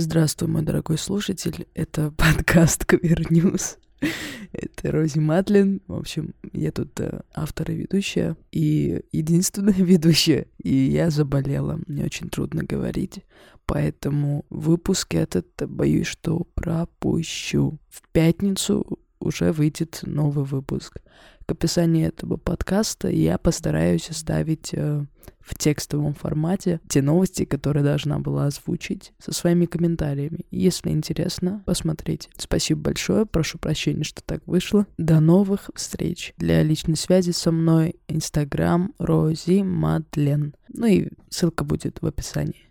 Здравствуй, мой дорогой слушатель. Это подкаст Queer News. Это Рози Матлин. В общем, я тут э, автор и ведущая. И единственная ведущая. И я заболела. Мне очень трудно говорить. Поэтому выпуск этот, боюсь, что пропущу. В пятницу уже выйдет новый выпуск. К описанию этого подкаста я постараюсь оставить э, в текстовом формате те новости, которые должна была озвучить со своими комментариями. Если интересно, посмотрите. Спасибо большое, прошу прощения, что так вышло. До новых встреч. Для личной связи со мной Инстаграм Рози Мадлен. Ну и ссылка будет в описании.